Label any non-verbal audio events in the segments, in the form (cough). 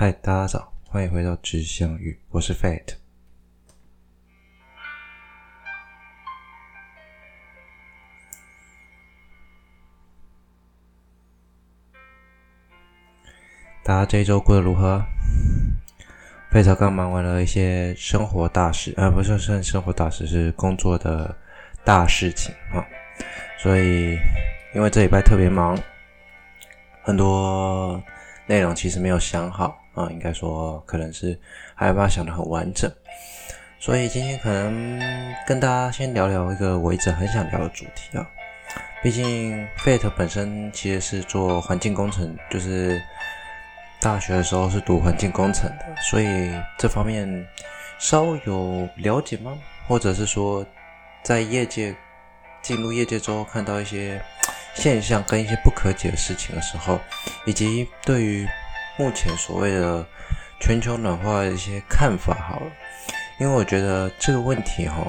嗨，大家早，欢迎回到知相遇，我是 Fate。大家这一周过得如何？(laughs) Fate 刚忙完了一些生活大事，啊，不是算生活大事，是工作的大事情啊。所以，因为这礼拜特别忙，很多内容其实没有想好。啊，应该说可能是还没办法想得很完整，所以今天可能跟大家先聊聊一个我一直很想聊的主题啊。毕竟 Fate 本身其实是做环境工程，就是大学的时候是读环境工程的，所以这方面稍有了解吗？或者是说在业界进入业界之后看到一些现象跟一些不可解的事情的时候，以及对于目前所谓的全球暖化的一些看法，好了，因为我觉得这个问题哈，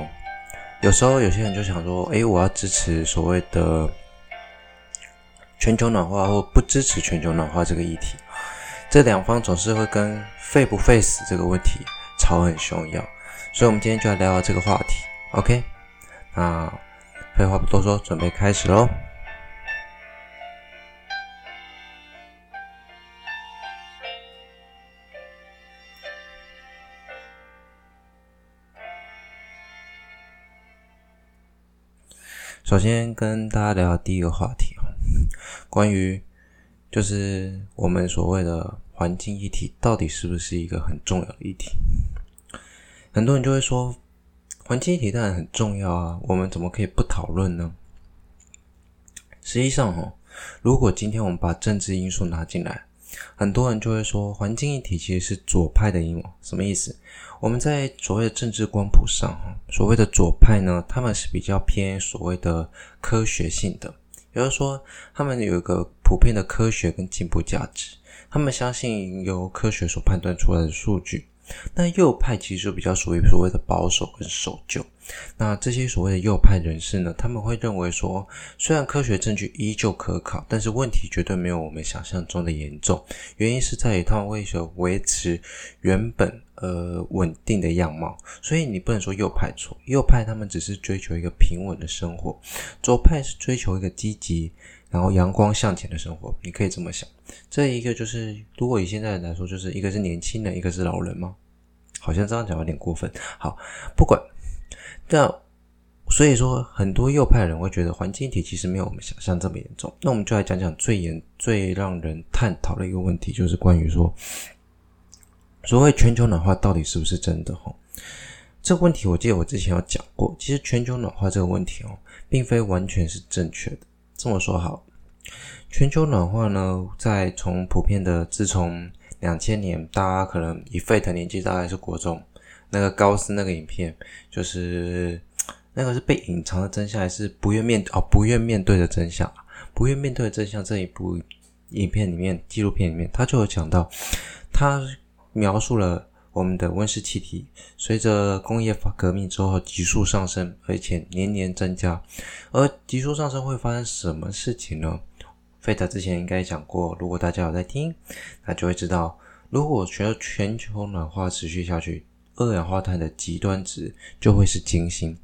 有时候有些人就想说，诶，我要支持所谓的全球暖化，或不支持全球暖化这个议题，这两方总是会跟费不费死这个问题吵很凶一样，所以我们今天就来聊聊这个话题，OK？那废话不多说，准备开始喽。首先跟大家聊第一个话题哦，(laughs) 关于就是我们所谓的环境议题到底是不是一个很重要的议题？很多人就会说，环境议题当然很重要啊，我们怎么可以不讨论呢？实际上哦，如果今天我们把政治因素拿进来，很多人就会说，环境议题其实是左派的阴谋，什么意思？我们在所谓的政治光谱上，所谓的左派呢，他们是比较偏所谓的科学性的，也就是说，他们有一个普遍的科学跟进步价值，他们相信由科学所判断出来的数据。那右派其实比较属于所谓的保守跟守旧。那这些所谓的右派人士呢，他们会认为说，虽然科学证据依旧可考，但是问题绝对没有我们想象中的严重。原因是在于他们为了维持原本呃稳定的样貌。所以你不能说右派错，右派他们只是追求一个平稳的生活，左派是追求一个积极然后阳光向前的生活。你可以这么想，这一个就是如果以现在来说，就是一个是年轻人，一个是老人吗？好像这样讲有点过分。好，不管。那所以说，很多右派人会觉得环境议题其实没有我们想象这么严重。那我们就来讲讲最严、最让人探讨的一个问题，就是关于说，所谓全球暖化到底是不是真的？哈，这个问题我记得我之前有讲过。其实全球暖化这个问题哦，并非完全是正确的。这么说好，全球暖化呢，在从普遍的自从两千年，大家可能以沸腾年纪大概是国中。那个高斯那个影片，就是 (tsk) 那个是被隐藏的真相，还是不愿面哦不愿面对的真相？不愿面对的真相这一部影片里面，纪录片里面，他就有讲到，他描述了我们的温室气体随着工业革命之后急速上升，而且年年增加。而急速上升会发生什么事情呢？Fate 之前应该讲过，如果大家有在听，那就会知道，如果全全球暖化持续下去。二氧化碳的极端值就会是金星。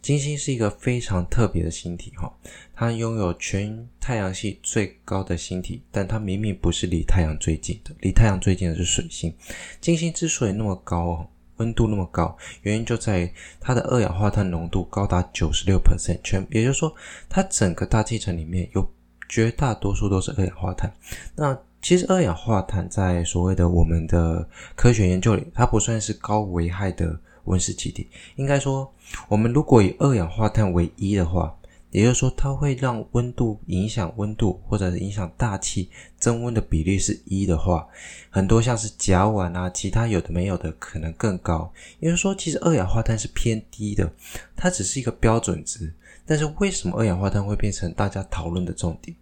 金星是一个非常特别的星体，哈，它拥有全太阳系最高的星体，但它明明不是离太阳最近的，离太阳最近的是水星。金星之所以那么高，温度那么高，原因就在于它的二氧化碳浓度高达九十六 percent，全，也就是说，它整个大气层里面有绝大多数都是二氧化碳。那其实二氧化碳在所谓的我们的科学研究里，它不算是高危害的温室气体。应该说，我们如果以二氧化碳为一的话，也就是说，它会让温度影响温度，或者是影响大气增温的比例是一的话，很多像是甲烷啊，其他有的没有的可能更高。也就是说，其实二氧化碳是偏低的，它只是一个标准值。但是为什么二氧化碳会变成大家讨论的重点？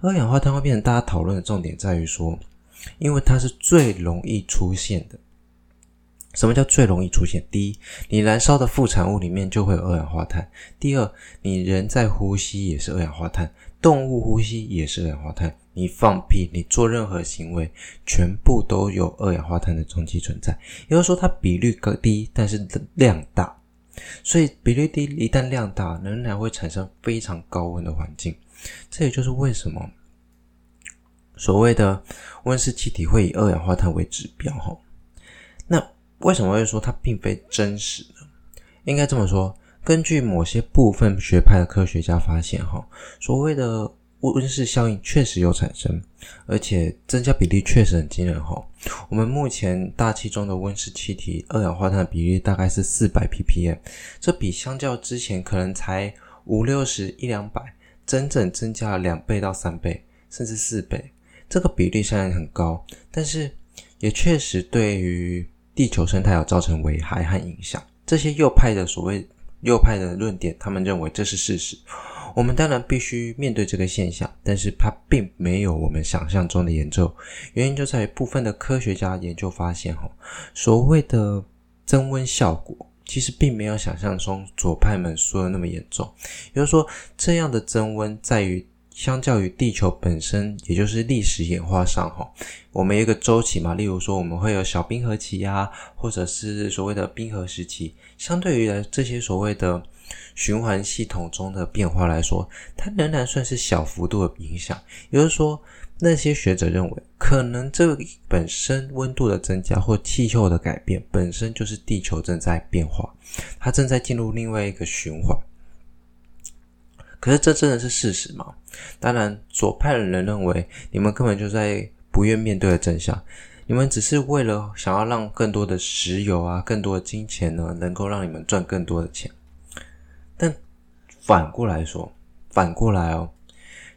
二氧化碳会变成大家讨论的重点，在于说，因为它是最容易出现的，什么叫最容易出现？第一，你燃烧的副产物里面就会有二氧化碳；第二，你人在呼吸也是二氧化碳，动物呼吸也是二氧化碳。你放屁，你做任何行为，全部都有二氧化碳的踪迹存在。也就是说，它比率更低，但是量大。所以比率低，一旦量大，仍然会产生非常高温的环境。这也就是为什么所谓的温室气体会以二氧化碳为指标。哈，那为什么会说它并非真实呢？应该这么说，根据某些部分学派的科学家发现，哈，所谓的。温室效应确实有产生，而且增加比例确实很惊人哈。我们目前大气中的温室气体二氧化碳的比例大概是四百 ppm，这比相较之前可能才五六十一两百，整整增加了两倍到三倍，甚至四倍。这个比例虽然很高，但是也确实对于地球生态有造成危害和影响。这些右派的所谓右派的论点，他们认为这是事实。我们当然必须面对这个现象，但是它并没有我们想象中的严重。原因就在于部分的科学家研究发现，哈，所谓的增温效果其实并没有想象中左派们说的那么严重。也就是说，这样的增温在于相较于地球本身，也就是历史演化上，哈，我们一个周期嘛，例如说我们会有小冰河期呀，或者是所谓的冰河时期，相对于来这些所谓的。循环系统中的变化来说，它仍然算是小幅度的影响。也就是说，那些学者认为，可能这本身温度的增加或气候的改变，本身就是地球正在变化，它正在进入另外一个循环。可是，这真的是事实吗？当然，左派的人认为，你们根本就在不愿面对的真相。你们只是为了想要让更多的石油啊，更多的金钱呢，能够让你们赚更多的钱。反过来说，反过来哦，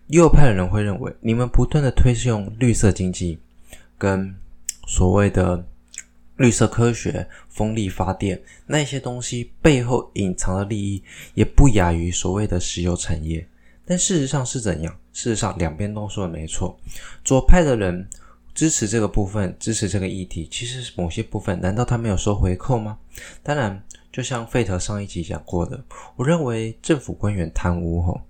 右派的人会认为，你们不断的推用绿色经济，跟所谓的绿色科学、风力发电那些东西背后隐藏的利益，也不亚于所谓的石油产业。但事实上是怎样？事实上，两边都说的没错。左派的人支持这个部分，支持这个议题，其实某些部分，难道他没有收回扣吗？当然。就像费特上一集讲过的，我认为政府官员贪污吼，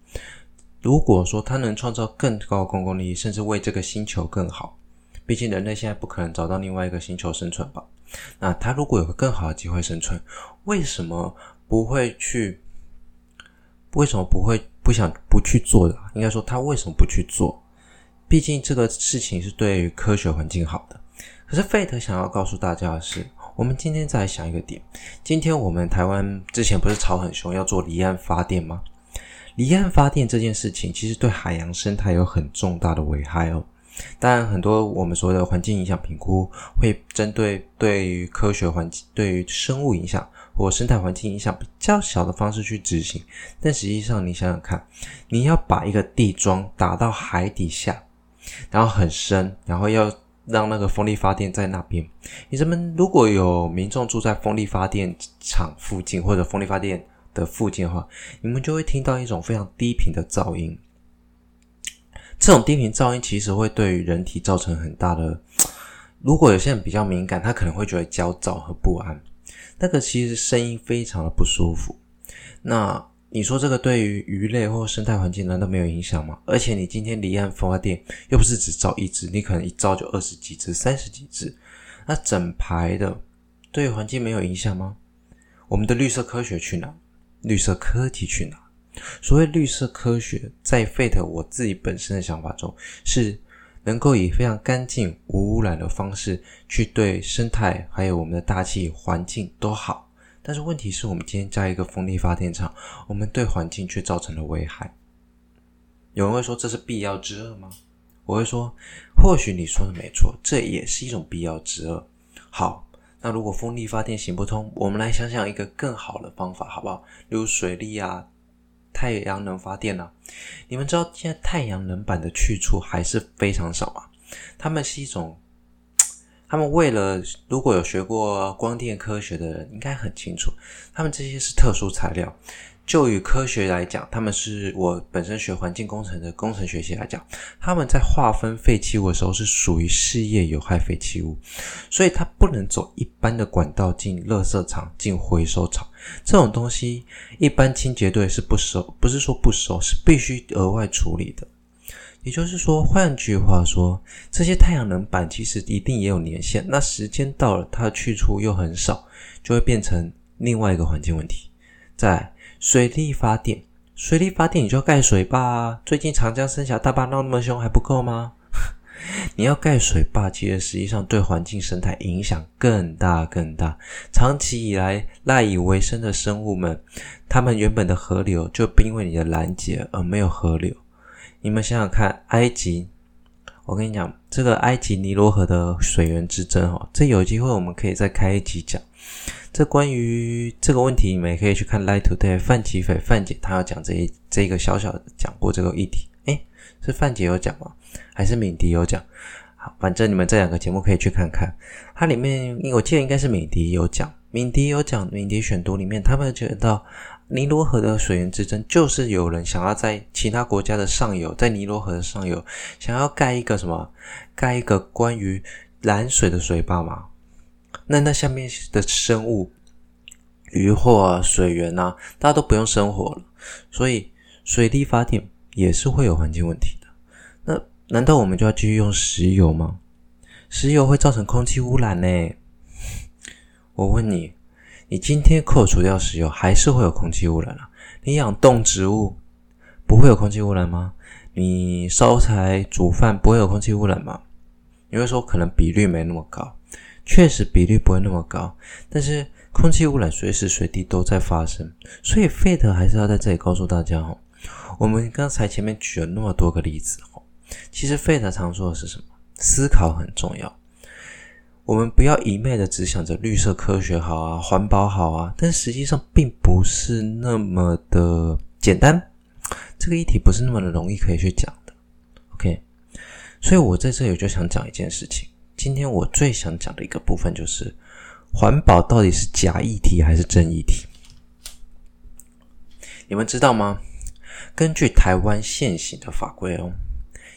如果说他能创造更高的公共利益，甚至为这个星球更好，毕竟人类现在不可能找到另外一个星球生存吧？那他如果有个更好的机会生存，为什么不会去？为什么不会不想不去做的？应该说他为什么不去做？毕竟这个事情是对于科学环境好的。可是费特想要告诉大家的是。我们今天再来想一个点，今天我们台湾之前不是吵很凶要做离岸发电吗？离岸发电这件事情其实对海洋生态有很重大的危害哦。当然，很多我们所谓的环境影响评估会针对对于科学环境、对于生物影响或生态环境影响比较小的方式去执行。但实际上，你想想看，你要把一个地桩打到海底下，然后很深，然后要。让那个风力发电在那边。你们如果有民众住在风力发电厂附近或者风力发电的附近的话，你们就会听到一种非常低频的噪音。这种低频噪音其实会对于人体造成很大的。如果有些人比较敏感，他可能会觉得焦躁和不安。那个其实声音非常的不舒服。那。你说这个对于鱼类或生态环境难道没有影响吗？而且你今天离岸发电又不是只造一只，你可能一造就二十几只、三十几只，那整排的对环境没有影响吗？我们的绿色科学去哪？绿色科技去哪？所谓绿色科学，在 Fate 我自己本身的想法中，是能够以非常干净、无污染的方式去对生态还有我们的大气环境都好。但是问题是我们今天加一个风力发电厂，我们对环境却造成了危害。有人会说这是必要之恶吗？我会说，或许你说的没错，这也是一种必要之恶。好，那如果风力发电行不通，我们来想想一个更好的方法，好不好？例如水力啊，太阳能发电啊。你们知道现在太阳能板的去处还是非常少啊？它们是一种。他们为了，如果有学过光电科学的人，应该很清楚，他们这些是特殊材料。就与科学来讲，他们是我本身学环境工程的工程学习来讲，他们在划分废弃物的时候是属于事业有害废弃物，所以它不能走一般的管道进垃圾场、进回收厂。这种东西一般清洁队是不收，不是说不收，是必须额外处理的。也就是说，换句话说，这些太阳能板其实一定也有年限，那时间到了，它的去处又很少，就会变成另外一个环境问题。在水力发电，水力发电你就要盖水坝啊！最近长江三峡大坝闹那么凶，还不够吗？(laughs) 你要盖水坝，其实实际上对环境生态影响更大更大。长期以来赖以为生的生物们，他们原本的河流就因为你的拦截而没有河流。你们想想看，埃及，我跟你讲，这个埃及尼罗河的水源之争哦，这有机会我们可以再开一集讲。这关于这个问题，你们也可以去看《Light Today》范琪斐范姐，她要讲这一这个小小的讲过这个议题。诶，是范姐有讲吗？还是敏迪有讲？好，反正你们这两个节目可以去看看。它里面，我记得应该是敏迪有讲，敏迪有讲，敏迪选读里面，他们讲到尼罗河的水源之争，就是有人想要在其他国家的上游，在尼罗河的上游，想要盖一个什么？盖一个关于拦水的水坝嘛？那那下面的生物、鱼或、水源啊，大家都不用生活了，所以水力发电也是会有环境问题的。那难道我们就要继续用石油吗？石油会造成空气污染呢。我问你，你今天扣除掉石油，还是会有空气污染啊？你养动植物不会有空气污染吗？你烧柴煮饭不会有空气污染吗？你会说可能比率没那么高。确实比率不会那么高，但是空气污染随时随地都在发生，所以费德还是要在这里告诉大家哦。我们刚才前面举了那么多个例子哦，其实费德常说的是什么？思考很重要。我们不要一昧的只想着绿色科学好啊，环保好啊，但实际上并不是那么的简单。这个议题不是那么的容易可以去讲的。OK，所以我在这里就想讲一件事情。今天我最想讲的一个部分就是，环保到底是假议题还是真议题？你们知道吗？根据台湾现行的法规哦，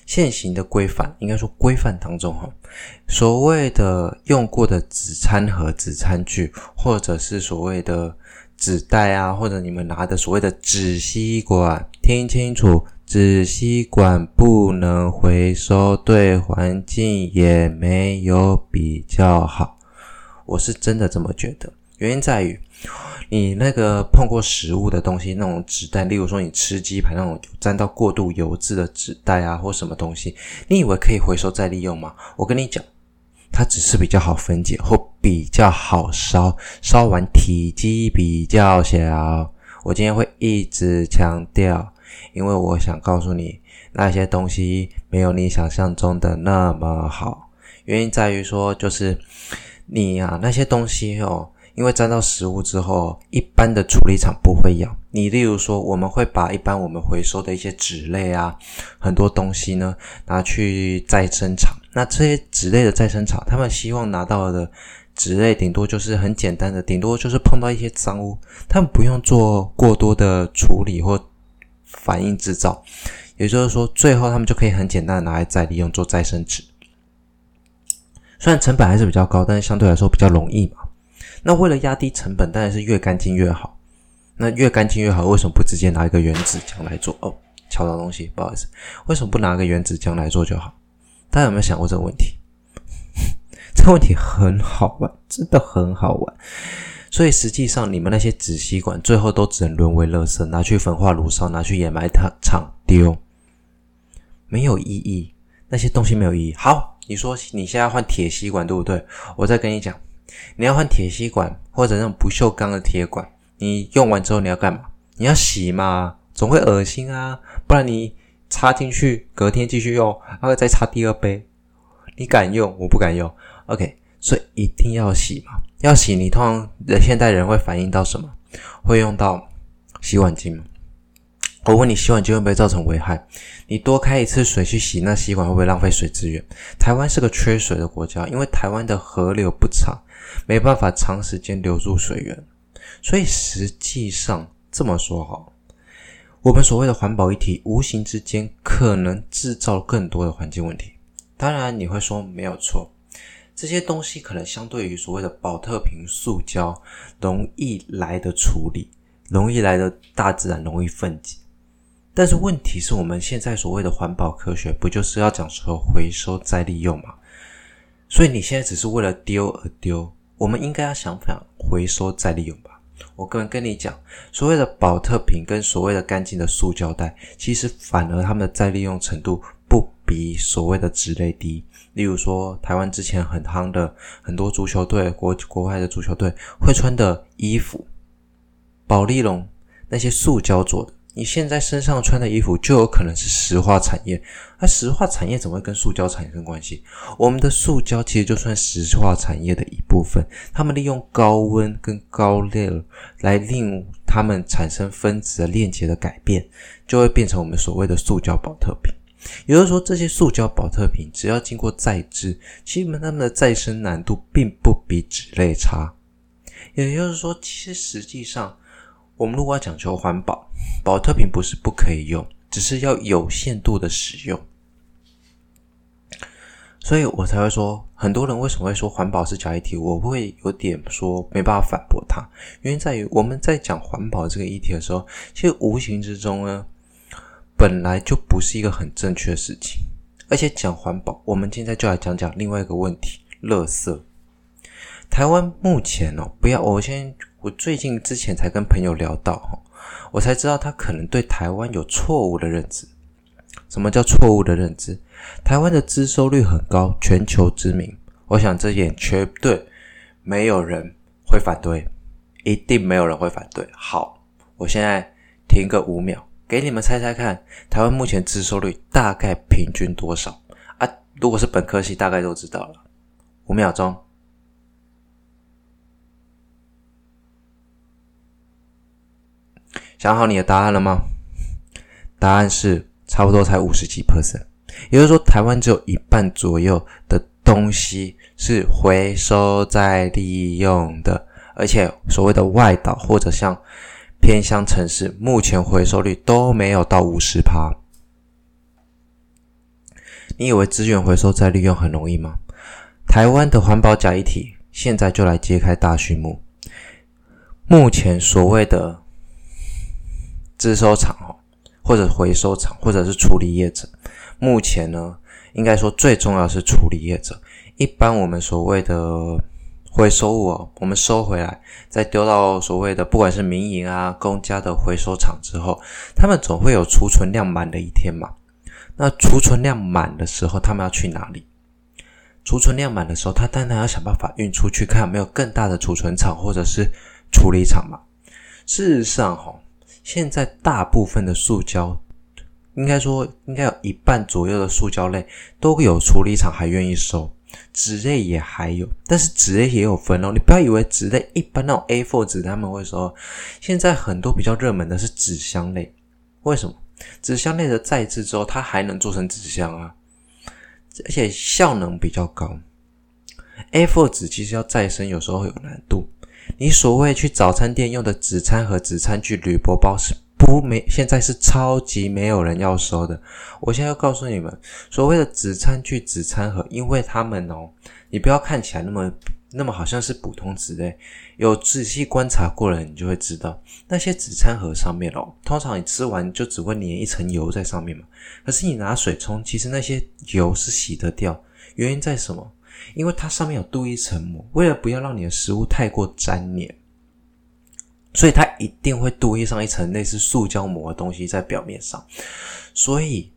现行的规范，应该说规范当中哈，所谓的用过的纸餐盒、纸餐具，或者是所谓的纸袋啊，或者你们拿的所谓的纸吸管，听清楚。纸吸管不能回收，对环境也没有比较好。我是真的这么觉得。原因在于，你那个碰过食物的东西，那种纸袋，例如说你吃鸡排那种沾到过度油渍的纸袋啊，或什么东西，你以为可以回收再利用吗？我跟你讲，它只是比较好分解或比较好烧，烧完体积比较小。我今天会一直强调。因为我想告诉你，那些东西没有你想象中的那么好。原因在于说，就是你啊，那些东西哦，因为沾到食物之后，一般的处理厂不会要。你例如说，我们会把一般我们回收的一些纸类啊，很多东西呢，拿去再生厂。那这些纸类的再生厂，他们希望拿到的纸类，顶多就是很简单的，顶多就是碰到一些脏污，他们不用做过多的处理或。反应制造，也就是说，最后他们就可以很简单的拿来再利用做再生纸。虽然成本还是比较高，但是相对来说比较容易嘛。那为了压低成本，当然是越干净越好。那越干净越好，为什么不直接拿一个原子浆来做？哦，敲到东西，不好意思，为什么不拿个原子浆来做就好？大家有没有想过这个问题？(laughs) 这个问题很好玩，真的很好玩。所以实际上，你们那些纸吸管最后都只能沦为垃圾，拿去焚化炉烧，拿去掩埋它厂丢，没有意义。那些东西没有意义。好，你说你现在换铁吸管，对不对？我再跟你讲，你要换铁吸管或者那种不锈钢的铁管，你用完之后你要干嘛？你要洗嘛，总会恶心啊。不然你插进去，隔天继续用，然后再插第二杯，你敢用？我不敢用。OK，所以一定要洗嘛。要洗，你通常的现代人会反映到什么？会用到洗碗精吗？我问你，洗碗精会不会造成危害？你多开一次水去洗那吸管，会不会浪费水资源？台湾是个缺水的国家，因为台湾的河流不长，没办法长时间留住水源，所以实际上这么说哈，我们所谓的环保议题，无形之间可能制造更多的环境问题。当然，你会说没有错，这些东西可能相对于所谓的保特瓶、塑胶，容易来的处理，容易来的大自然容易分解。但是问题是我们现在所谓的环保科学，不就是要讲说回收再利用吗？所以你现在只是为了丢而丢，我们应该要想想回收再利用吧。我个人跟你讲，所谓的保特瓶跟所谓的干净的塑胶袋，其实反而它们的再利用程度不比所谓的纸类低。例如说，台湾之前很夯的很多足球队、国国外的足球队会穿的衣服，保丽龙那些塑胶做的。你现在身上穿的衣服就有可能是石化产业，那石化产业怎么会跟塑胶产生关系？我们的塑胶其实就算石化产业的一部分，他们利用高温跟高热来令它们产生分子的链接的改变，就会变成我们所谓的塑胶保特瓶。也就是说，这些塑胶保特瓶只要经过再制，基本它们的再生难度并不比纸类差。也就是说，其实实际上。我们如果要讲求环保，保特瓶不是不可以用，只是要有限度的使用。所以我才会说，很多人为什么会说环保是假议题，我会有点说没办法反驳他。原因在于我们在讲环保这个议题的时候，其实无形之中呢，本来就不是一个很正确的事情。而且讲环保，我们现在就来讲讲另外一个问题：垃圾。台湾目前哦，不要，我先。我最近之前才跟朋友聊到，我才知道他可能对台湾有错误的认知。什么叫错误的认知？台湾的资收率很高，全球知名。我想这点绝对没有人会反对，一定没有人会反对。好，我现在停个五秒，给你们猜猜看，台湾目前资收率大概平均多少啊？如果是本科系，大概都知道了。五秒钟。想好你的答案了吗？答案是差不多才五十几 percent，也就是说，台湾只有一半左右的东西是回收再利用的，而且所谓的外岛或者像偏乡城市，目前回收率都没有到五十趴。你以为资源回收再利用很容易吗？台湾的环保假议题，现在就来揭开大序幕。目前所谓的资收厂哦，或者回收厂，或者是处理业者，目前呢，应该说最重要是处理业者。一般我们所谓的回收物哦，我们收回来，再丢到所谓的不管是民营啊、公家的回收厂之后，他们总会有储存量满的一天嘛。那储存量满的时候，他们要去哪里？储存量满的时候，他当然要想办法运出去，看有没有更大的储存厂或者是处理厂嘛。事实上，哈。现在大部分的塑胶，应该说应该有一半左右的塑胶类都有处理厂还愿意收，纸类也还有，但是纸类也有分哦。你不要以为纸类一般那种 A4 纸他们会收，现在很多比较热门的是纸箱类。为什么？纸箱类的再制之后，它还能做成纸箱啊，而且效能比较高。A4 纸其实要再生有时候会有难度。你所谓去早餐店用的纸餐盒、纸餐具、铝箔包是不没，现在是超级没有人要收的。我现在要告诉你们，所谓的纸餐具、纸餐盒，因为他们哦，你不要看起来那么那么好像是普通纸类，有仔细观察过了，你就会知道那些纸餐盒上面哦，通常你吃完就只会粘一层油在上面嘛。可是你拿水冲，其实那些油是洗得掉。原因在什么？因为它上面有镀一层膜，为了不要让你的食物太过粘黏，所以它一定会镀上一层类似塑胶膜的东西在表面上。所以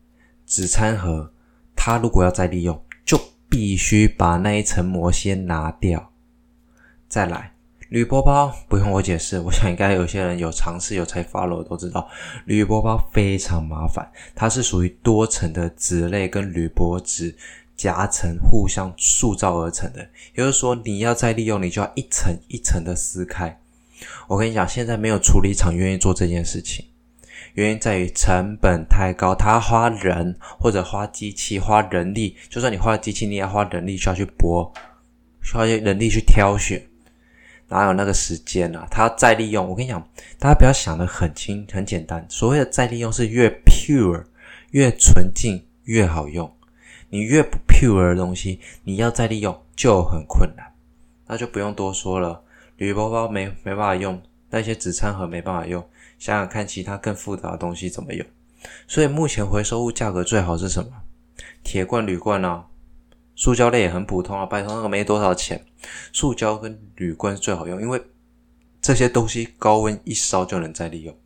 纸餐盒它如果要再利用，就必须把那一层膜先拿掉。再来，铝箔包不用我解释，我想应该有些人有尝试有才 follow 都知道，铝箔包非常麻烦，它是属于多层的纸类跟铝箔纸。夹层互相塑造而成的，也就是说，你要再利用，你就要一层一层的撕开。我跟你讲，现在没有处理厂愿意做这件事情，原因在于成本太高，他花人或者花机器、花人力，就算你花了机器，你也要花人力需要去剥，需要人力去挑选。哪有那个时间啊？他要再利用。我跟你讲，大家不要想的很轻很简单。所谓的再利用是越 pure 越纯净越好用。你越不 pure 的东西，你要再利用就很困难。那就不用多说了，铝包包没没办法用，那些纸餐盒没办法用。想想看，其他更复杂的东西怎么用？所以目前回收物价格最好是什么？铁罐、铝罐啊。塑胶类也很普通啊，拜托那个没多少钱。塑胶跟铝罐最好用，因为这些东西高温一烧就能再利用。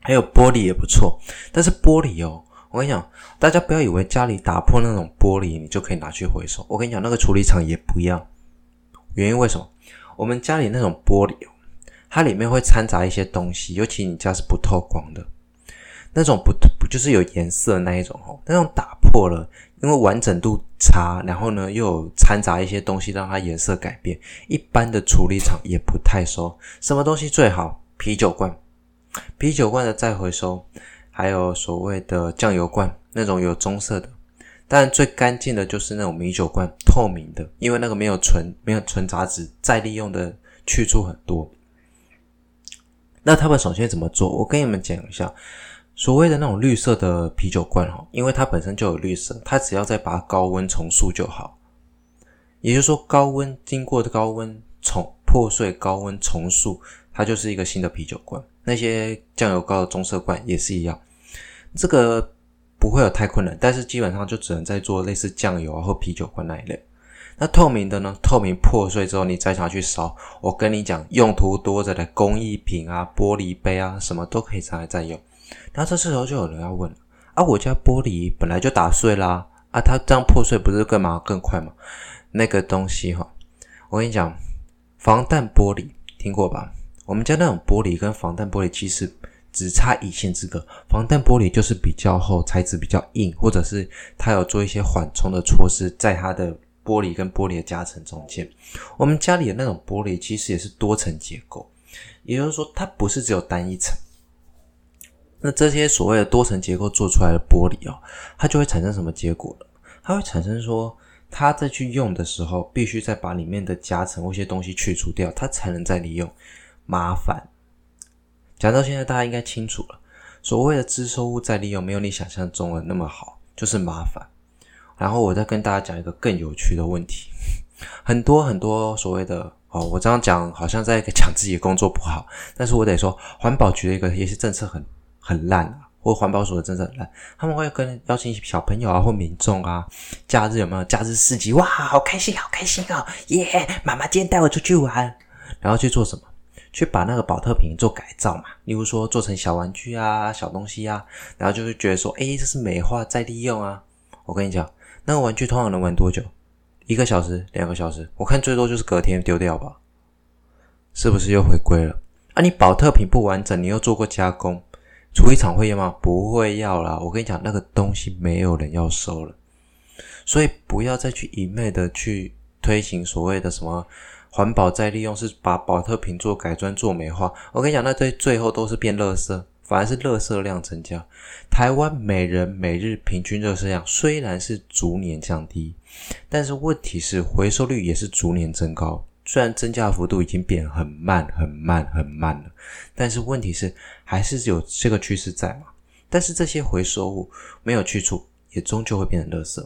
还有玻璃也不错，但是玻璃哦，我跟你讲，大家不要以为家里打破那种玻璃，你就可以拿去回收。我跟你讲，那个处理厂也不一样。原因为什么？我们家里那种玻璃，它里面会掺杂一些东西，尤其你家是不透光的，那种不不就是有颜色的那一种哦，那种打破了。因为完整度差，然后呢又有掺杂一些东西让它颜色改变，一般的处理厂也不太收。什么东西最好？啤酒罐，啤酒罐的再回收，还有所谓的酱油罐，那种有棕色的。但最干净的就是那种米酒罐，透明的，因为那个没有纯没有纯杂质，再利用的去处很多。那他们首先怎么做？我跟你们讲一下。所谓的那种绿色的啤酒罐哈，因为它本身就有绿色，它只要再把它高温重塑就好。也就是说，高温经过的高温重破碎、高温重塑，它就是一个新的啤酒罐。那些酱油膏的棕色罐也是一样，这个不会有太困难，但是基本上就只能在做类似酱油啊或啤酒罐那一类。那透明的呢？透明破碎之后，你再拿去烧，我跟你讲，用途多着的工艺品啊、玻璃杯啊，什么都可以拿来再用。那这时候就有人要问了啊，我家玻璃本来就打碎啦，啊，它这样破碎不是干嘛更快吗？那个东西哈，我跟你讲，防弹玻璃听过吧？我们家那种玻璃跟防弹玻璃其实只差一线之隔，防弹玻璃就是比较厚，材质比较硬，或者是它有做一些缓冲的措施，在它的玻璃跟玻璃的夹层中间。我们家里的那种玻璃其实也是多层结构，也就是说它不是只有单一层。那这些所谓的多层结构做出来的玻璃哦，它就会产生什么结果呢？它会产生说，它再去用的时候，必须再把里面的夹层或一些东西去除掉，它才能再利用。麻烦。讲到现在，大家应该清楚了，所谓的支收物再利用，没有你想象中的那么好，就是麻烦。然后我再跟大家讲一个更有趣的问题，(laughs) 很多很多所谓的哦，我这样讲好像在讲自己的工作不好，但是我得说，环保局的一个一些政策很。很烂啊，或环保署的政策很烂，他们会跟邀请小朋友啊或民众啊，假日有没有假日市集？哇，好开心，好开心哦！耶，妈妈今天带我出去玩，然后去做什么？去把那个保特瓶做改造嘛，例如说做成小玩具啊、小东西啊，然后就会觉得说，诶，这是美化再利用啊。我跟你讲，那个玩具通常能玩多久？一个小时、两个小时，我看最多就是隔天丢掉吧。是不是又回归了？啊，你保特瓶不完整，你又做过加工。处理厂会要吗？不会要啦。我跟你讲，那个东西没有人要收了，所以不要再去一昧的去推行所谓的什么环保再利用，是把保特瓶做改装做美化。我跟你讲，那最最后都是变垃圾，反而是垃圾量增加。台湾每人每日平均垃圾量虽然是逐年降低，但是问题是回收率也是逐年增高。虽然增加幅度已经变很慢、很慢、很慢了，但是问题是还是有这个趋势在嘛？但是这些回收物没有去处，也终究会变成垃圾。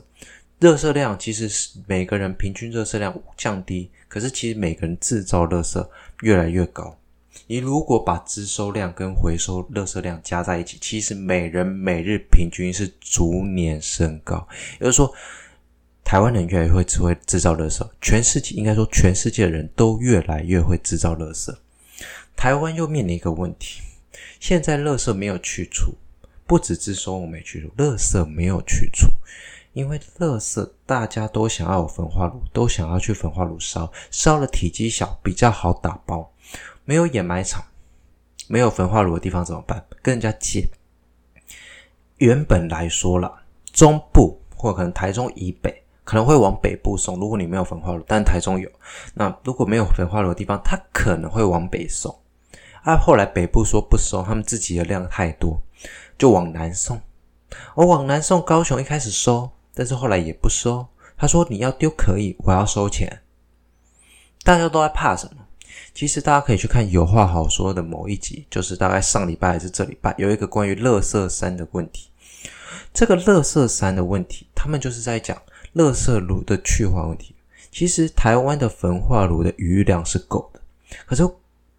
垃圾量其实是每个人平均垃圾量降低，可是其实每个人制造垃圾越来越高。你如果把支收量跟回收垃圾量加在一起，其实每人每日平均是逐年升高，也就是说。台湾人越来越会只会制造垃圾，全世界应该说全世界人都越来越会制造垃圾。台湾又面临一个问题，现在垃圾没有去处，不止支收我没去处，热色没有去处，因为垃圾大家都想要有焚化炉，都想要去焚化炉烧，烧了体积小，比较好打包。没有掩埋场，没有焚化炉的地方怎么办？跟人家借。原本来说啦，中部或可能台中以北。可能会往北部送，如果你没有焚化炉，但台中有。那如果没有焚化炉的地方，它可能会往北送。啊，后来北部说不收，他们自己的量太多，就往南送。我往南送，高雄一开始收，但是后来也不收。他说你要丢可以，我要收钱。大家都在怕什么？其实大家可以去看《有话好说》的某一集，就是大概上礼拜还是这礼拜，有一个关于垃圾山的问题。这个垃圾山的问题，他们就是在讲垃圾炉的去化问题。其实台湾的焚化炉的余量是够的，可是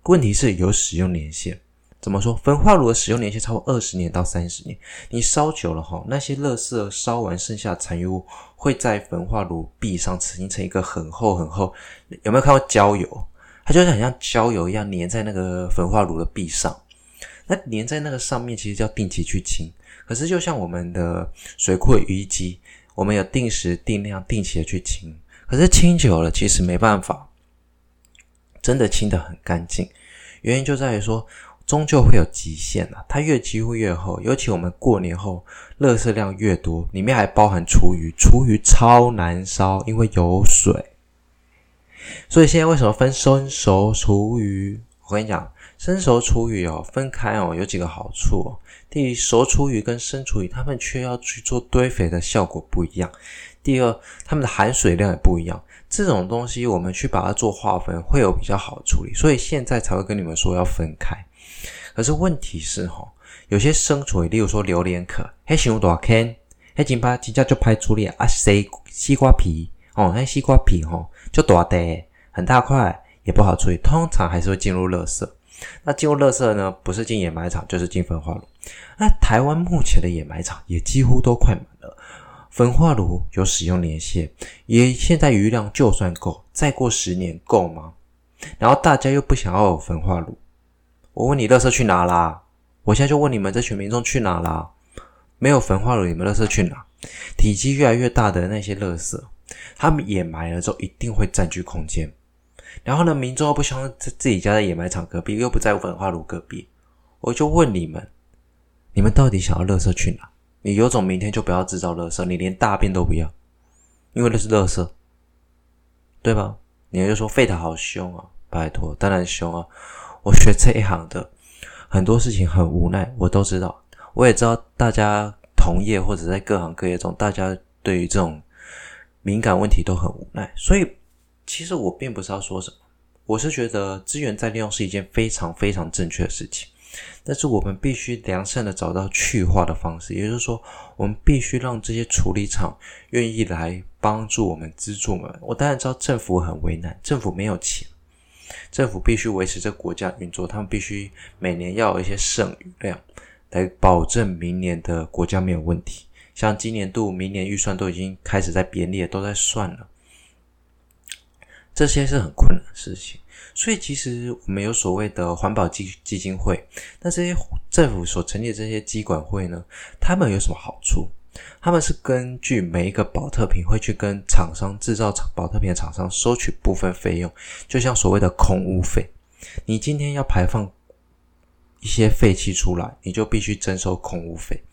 问题是有使用年限。怎么说？焚化炉的使用年限超过二十年到三十年，你烧久了哈，那些垃圾烧完剩下残余物会在焚化炉壁上形成一个很厚很厚。有没有看过焦油？它就是很像焦油一样粘在那个焚化炉的壁上。那粘在那个上面，其实叫定期去清。可是就像我们的水库的淤积，我们有定时定量定期的去清。可是清久了，其实没办法真的清得很干净。原因就在于说。终究会有极限啊，它越积会越厚，尤其我们过年后，垃圾量越多，里面还包含厨余，厨余超难烧，因为有水。所以现在为什么分生熟厨余？我跟你讲，生熟厨余哦，分开哦，有几个好处哦。第一，熟厨余跟生厨余，它们却要去做堆肥的效果不一样。第二，它们的含水量也不一样。这种东西我们去把它做划分，会有比较好处理。所以现在才会跟你们说要分开。可是问题是吼，有些生厨余，例如说榴莲壳，黑想多坑，还紧把几家就拍出来啊，西西瓜皮哦，那西瓜皮吼就大的很大块，也不好处理，通常还是会进入垃圾。那进入垃圾呢，不是进掩埋场，就是进焚化炉。那台湾目前的掩埋场也几乎都快满了，焚化炉有使用年限，也现在余量就算够，再过十年够吗？然后大家又不想要有焚化炉。我问你，垃圾去哪啦？我现在就问你们，这群民众去哪啦？没有焚化炉，你们垃圾去哪？体积越来越大的那些垃圾，他们掩埋了之后，一定会占据空间。然后呢，民众又不希望在自己家的掩埋场隔壁，又不在焚化炉隔壁。我就问你们，你们到底想要垃圾去哪？你有种明天就不要制造垃圾，你连大便都不要，因为那是垃圾，对吧？你就说废塔好凶啊，拜托，当然凶啊。我学这一行的，很多事情很无奈，我都知道。我也知道大家同业或者在各行各业中，大家对于这种敏感问题都很无奈。所以，其实我并不是要说什么，我是觉得资源再利用是一件非常非常正确的事情。但是，我们必须良善的找到去化的方式，也就是说，我们必须让这些处理厂愿意来帮助我们、资助我们。我当然知道政府很为难，政府没有钱。政府必须维持这个国家运作，他们必须每年要有一些剩余量，来保证明年的国家没有问题。像今年度、明年预算都已经开始在编列，都在算了。这些是很困难的事情，所以其实我们有所谓的环保基基金会，那这些政府所成立的这些基管会呢，他们有什么好处？他们是根据每一个保特瓶会去跟厂商制造厂保特瓶的厂商收取部分费用，就像所谓的空污费。你今天要排放一些废气出来，你就必须征收空污费。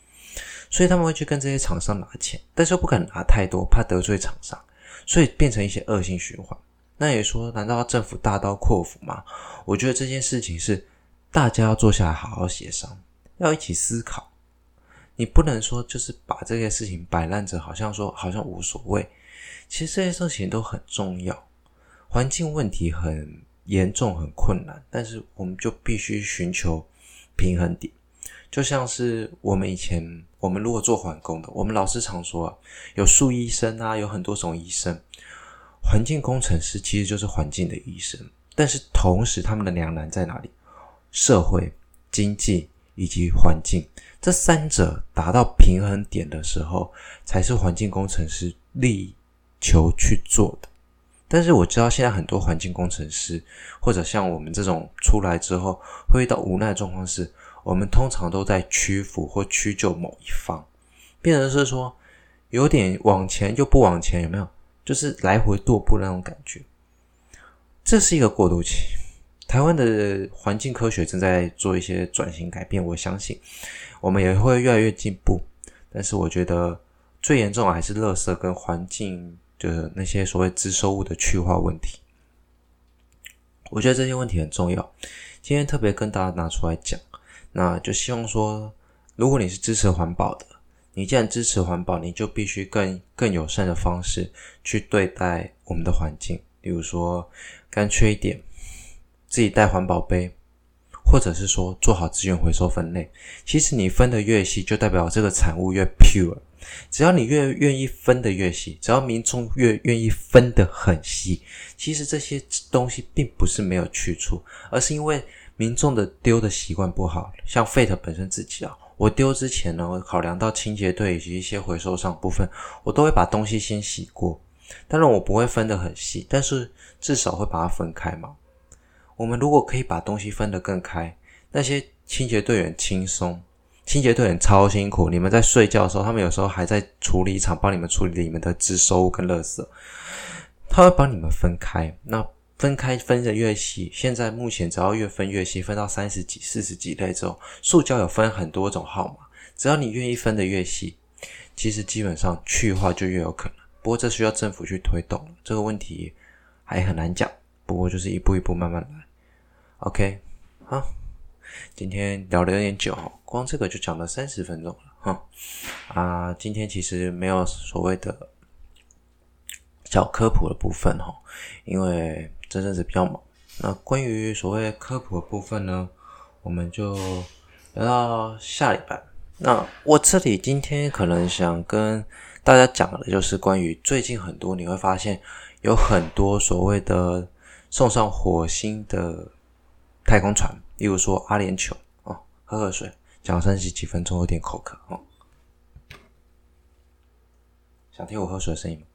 所以他们会去跟这些厂商拿钱，但是又不敢拿太多，怕得罪厂商，所以变成一些恶性循环。那也说，难道要政府大刀阔斧吗？我觉得这件事情是大家要坐下来好好协商，要一起思考。你不能说就是把这些事情摆烂着，好像说好像无所谓。其实这些事情都很重要。环境问题很严重、很困难，但是我们就必须寻求平衡点。就像是我们以前，我们如果做环工的，我们老师常说啊，有树医生啊，有很多种医生。环境工程师其实就是环境的医生，但是同时他们的两难在哪里？社会、经济以及环境。这三者达到平衡点的时候，才是环境工程师力求去做的。但是我知道现在很多环境工程师，或者像我们这种出来之后，会遇到无奈的状况是，我们通常都在屈服或屈就某一方，变成是说有点往前又不往前，有没有？就是来回踱步那种感觉。这是一个过渡期。台湾的环境科学正在做一些转型改变，我相信我们也会越来越进步。但是我觉得最严重的还是垃圾跟环境的那些所谓资收物的去化问题。我觉得这些问题很重要，今天特别跟大家拿出来讲。那就希望说，如果你是支持环保的，你既然支持环保，你就必须更更友善的方式去对待我们的环境。例如说干脆一点，自己带环保杯，或者是说做好资源回收分类。其实你分得越细，就代表这个产物越 pure。只要你越愿意分得越细，只要民众越愿意分得很细，其实这些东西并不是没有去处，而是因为民众的丢的习惯不好。像 Fate 本身自己啊，我丢之前呢，我考量到清洁队以及一些回收商部分，我都会把东西先洗过。当然我不会分得很细，但是至少会把它分开嘛。我们如果可以把东西分得更开，那些清洁队员轻松。清洁队员超辛苦，你们在睡觉的时候，他们有时候还在处理厂帮你们处理你们的支收跟垃圾，他会帮你们分开。那分开分得越细，现在目前只要越分越细，分到三十几、四十几类之后，塑胶有分很多种号码，只要你愿意分得越细，其实基本上去化就越有可能。不过这需要政府去推动，这个问题还很难讲。不过就是一步一步慢慢来。OK，好。今天聊的有点久，光这个就讲了三十分钟了，哈啊！今天其实没有所谓的小科普的部分，哈，因为这阵子比较忙。那关于所谓科普的部分呢，我们就聊到下礼拜。那我这里今天可能想跟大家讲的，就是关于最近很多你会发现有很多所谓的送上火星的太空船。例如说阿联酋哦，喝喝水，讲三十几分钟，有点口渴哦。想听我喝水的声音吗？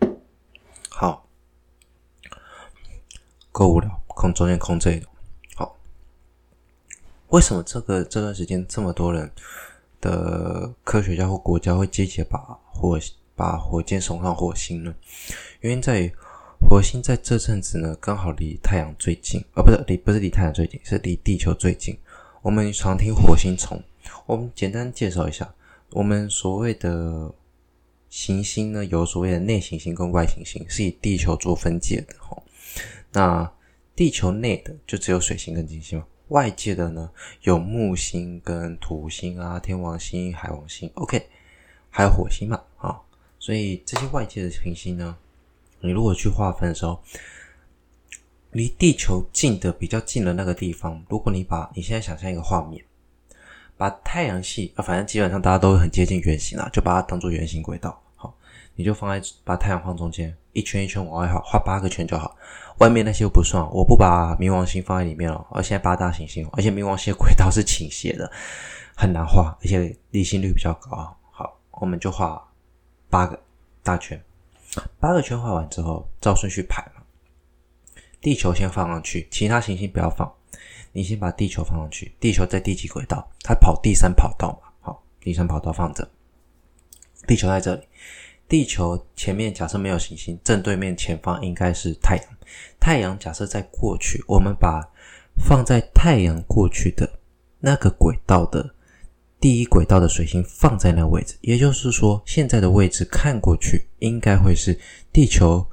(laughs) 好，够无聊，空中间空这一种。好，为什么这个这段时间这么多人的科学家或国家会积极把火？把火箭送上火星呢？原因在于火星在这阵子呢，刚好离太阳最近，而、哦、不是离不是离太阳最近，是离地球最近。我们常听火星虫，我们简单介绍一下，我们所谓的行星呢，有所谓的内行星跟外行星，是以地球做分界的哈。那地球内的就只有水星跟金星嘛，外界的呢有木星跟土星啊，天王星、海王星，OK，还有火星嘛，啊。所以这些外界的行星呢，你如果去划分的时候，离地球近的比较近的那个地方，如果你把你现在想象一个画面，把太阳系啊，反正基本上大家都很接近圆形啦，就把它当做圆形轨道，好，你就放在把太阳放中间，一圈一圈往外画，画八个圈就好。外面那些不算，我不把冥王星放在里面了，而现在八大行星，而且冥王星的轨道是倾斜的，很难画，而且离心率比较高。好，我们就画。八个大圈，八个圈画完之后，照顺序排嘛。地球先放上去，其他行星不要放。你先把地球放上去，地球在第几轨道？它跑第三跑道嘛。好，第三跑道放着。地球在这里，地球前面假设没有行星，正对面前方应该是太阳。太阳假设在过去，我们把放在太阳过去的那个轨道的。第一轨道的水星放在那个位置，也就是说，现在的位置看过去应该会是地球、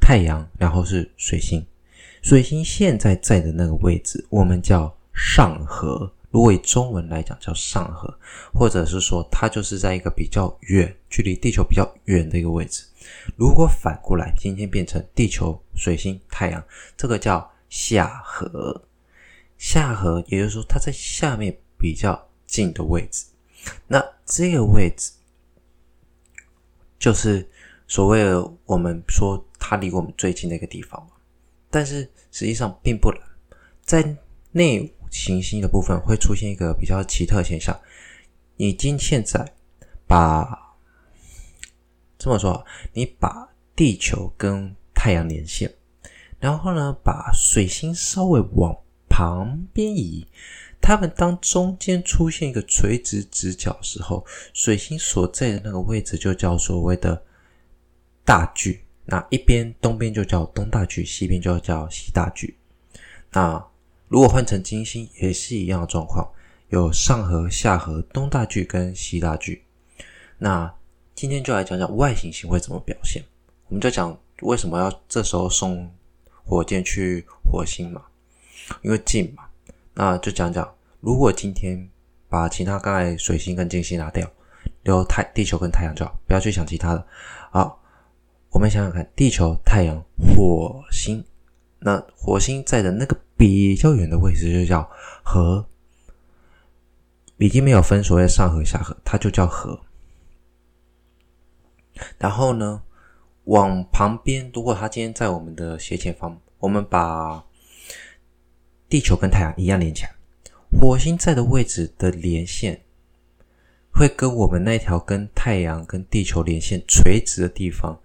太阳，然后是水星。水星现在在的那个位置，我们叫上合。如果以中文来讲，叫上合，或者是说它就是在一个比较远、距离地球比较远的一个位置。如果反过来，今天变成地球、水星、太阳，这个叫下合。下合，也就是说它在下面比较。近的位置，那这个位置就是所谓的我们说它离我们最近的一个地方，但是实际上并不然，在内行星的部分会出现一个比较奇特现象。已经现在把这么说，你把地球跟太阳连线，然后呢，把水星稍微往旁边移。它们当中间出现一个垂直直角时候，水星所在的那个位置就叫所谓的大距。那一边东边就叫东大距，西边就叫西大距。那如果换成金星也是一样的状况，有上合、下合、东大距跟西大距。那今天就来讲讲外行星会怎么表现。我们就讲为什么要这时候送火箭去火星嘛，因为近嘛。那就讲讲，如果今天把其他刚才水星跟金星拿掉，留太地球跟太阳就好，不要去想其他的。好，我们想想看，地球、太阳、火星，那火星在的那个比较远的位置就叫核，已经没有分所谓上核下核，它就叫核。然后呢，往旁边，如果它今天在我们的斜前方，我们把地球跟太阳一样连起来。火星在的位置的连线，会跟我们那条跟太阳跟地球连线垂直的地方，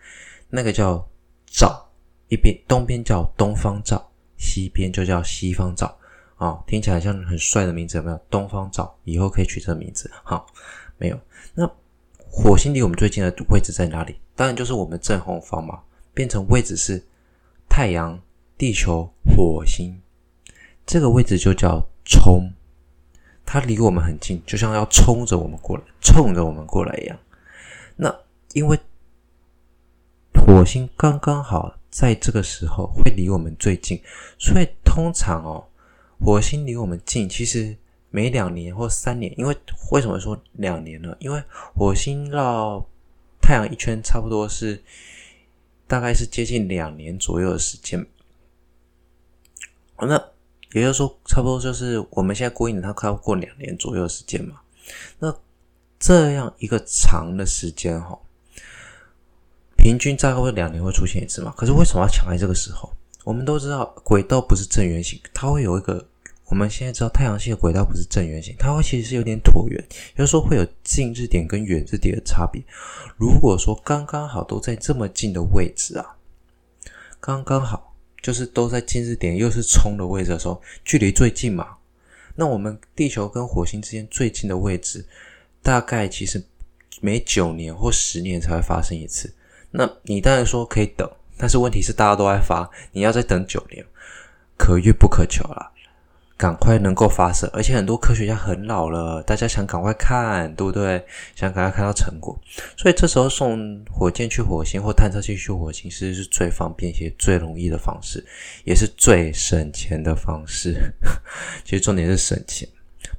那个叫照，一边东边叫东方照，西边就叫西方照。啊、哦，听起来像很帅的名字，有没有？东方照，以后可以取这个名字。好，没有。那火星离我们最近的位置在哪里？当然就是我们正后方嘛，变成位置是太阳、地球、火星，这个位置就叫冲。它离我们很近，就像要冲着我们过来，冲着我们过来一样。那因为火星刚刚好在这个时候会离我们最近，所以通常哦，火星离我们近，其实每两年或三年，因为为什么说两年呢？因为火星绕太阳一圈差不多是大概是接近两年左右的时间。那也就是说，差不多就是我们现在过一年，它快要过两年左右的时间嘛。那这样一个长的时间哈，平均大概会两年会出现一次嘛。可是为什么要抢在这个时候？我们都知道轨道不是正圆形，它会有一个。我们现在知道太阳系的轨道不是正圆形，它会其实是有点椭圆，也就是说会有近日点跟远日点的差别。如果说刚刚好都在这么近的位置啊，刚刚好。就是都在近日点，又是冲的位置的时候，距离最近嘛。那我们地球跟火星之间最近的位置，大概其实每九年或十年才会发生一次。那你当然说可以等，但是问题是大家都在发，你要再等九年，可遇不可求了。赶快能够发射，而且很多科学家很老了，大家想赶快看，对不对？想赶快看到成果，所以这时候送火箭去火星或探测器去火星，其实是最方便且最容易的方式，也是最省钱的方式。(laughs) 其实重点是省钱，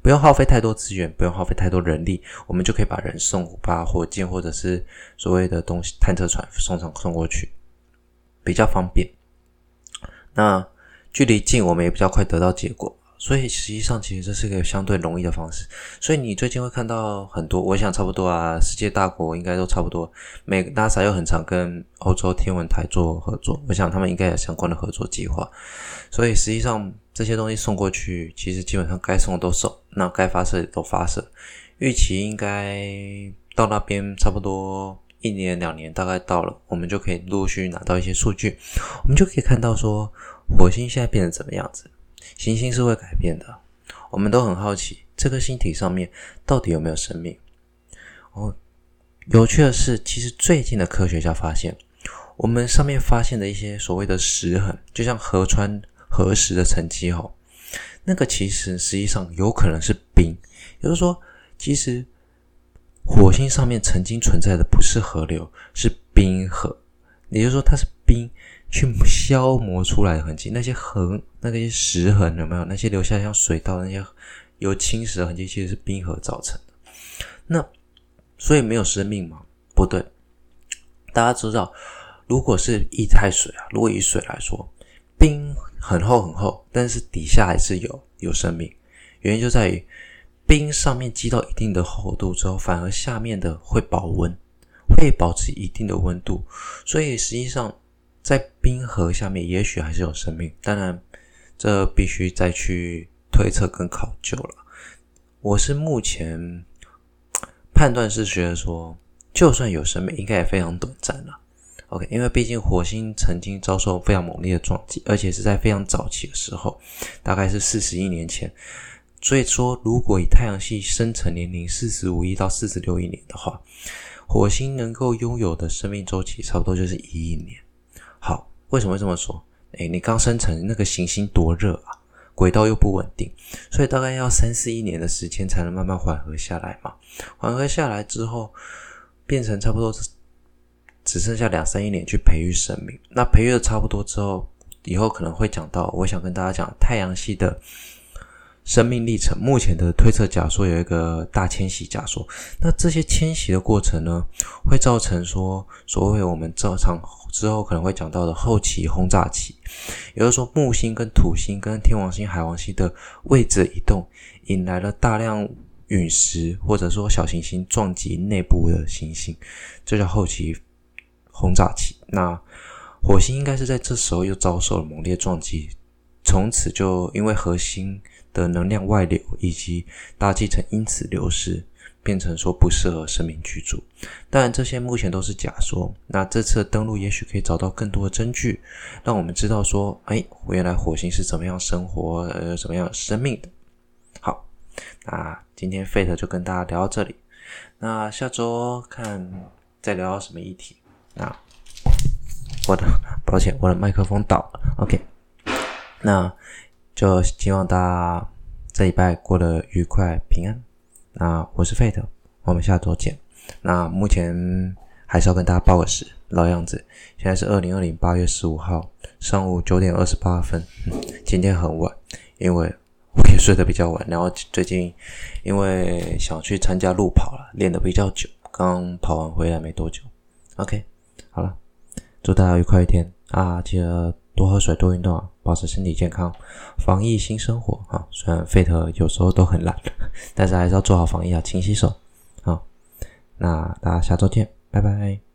不用耗费太多资源，不用耗费太多人力，我们就可以把人送，把火箭或者是所谓的东西探测船送上送过去，比较方便。那距离近，我们也比较快得到结果。所以实际上，其实这是一个相对容易的方式。所以你最近会看到很多，我想差不多啊，世界大国应该都差不多。美 NASA 又很常跟欧洲天文台做合作，我想他们应该有相关的合作计划。所以实际上这些东西送过去，其实基本上该送的都送，那该发射的都发射。预期应该到那边差不多一年两年，大概到了，我们就可以陆续拿到一些数据，我们就可以看到说火星现在变成怎么样子。行星是会改变的，我们都很好奇这颗星体上面到底有没有生命。哦，有趣的是，其实最近的科学家发现，我们上面发现的一些所谓的石痕，就像河川河石的沉积吼，那个其实实际上有可能是冰，也就是说，其实火星上面曾经存在的不是河流，是冰河，也就是说它是冰。去消磨出来的痕迹，那些痕，那些石痕有没有？那些留下像水道那些有侵蚀的痕迹，其实是冰河造成的。那所以没有生命吗？不对。大家知道，如果是液态水啊，如果以水来说，冰很厚很厚，但是底下还是有有生命。原因就在于冰上面积到一定的厚度之后，反而下面的会保温，会保持一定的温度。所以实际上。在冰河下面，也许还是有生命。当然，这必须再去推测跟考究了。我是目前判断是觉得说，就算有生命，应该也非常短暂了。OK，因为毕竟火星曾经遭受非常猛烈的撞击，而且是在非常早期的时候，大概是四十亿年前。所以说，如果以太阳系生成年龄四十五亿到四十六亿年的话，火星能够拥有的生命周期差不多就是一亿年。为什么会这么说？哎，你刚生成那个行星多热啊，轨道又不稳定，所以大概要三四亿年的时间才能慢慢缓和下来嘛。缓和下来之后，变成差不多只剩下两三亿年去培育生命。那培育的差不多之后，以后可能会讲到，我想跟大家讲太阳系的生命历程，目前的推测假说有一个大迁徙假说。那这些迁徙的过程呢，会造成说所谓我们正常之后可能会讲到的后期轰炸期，也就是说木星跟土星跟天王星、海王星的位置移动，引来了大量陨石或者说小行星撞击内部的行星，这叫后期轰炸期。那火星应该是在这时候又遭受了猛烈撞击，从此就因为核心。的能量外流以及大气层因此流失，变成说不适合生命居住。当然，这些目前都是假说。那这次登陆也许可以找到更多的证据，让我们知道说，哎，原来火星是怎么样生活、呃，怎么样生命的。好，那今天 Fate 就跟大家聊到这里。那下周看再聊到什么议题。那我的抱歉，我的麦克风倒了。OK，那。就希望大家这礼拜过得愉快平安。那我是 Fate，我们下周见。那目前还是要跟大家报个时，老样子，现在是二零二零八月十五号上午九点二十八分。(laughs) 今天很晚，因为我也睡得比较晚。然后最近因为想去参加路跑了，练得比较久，刚跑完回来没多久。OK，好了，祝大家愉快一天啊！记得。多喝水，多运动啊，保持身体健康，防疫新生活啊！虽然费特有时候都很懒，但是还是要做好防疫啊，勤洗手。好，那大家下周见，拜拜。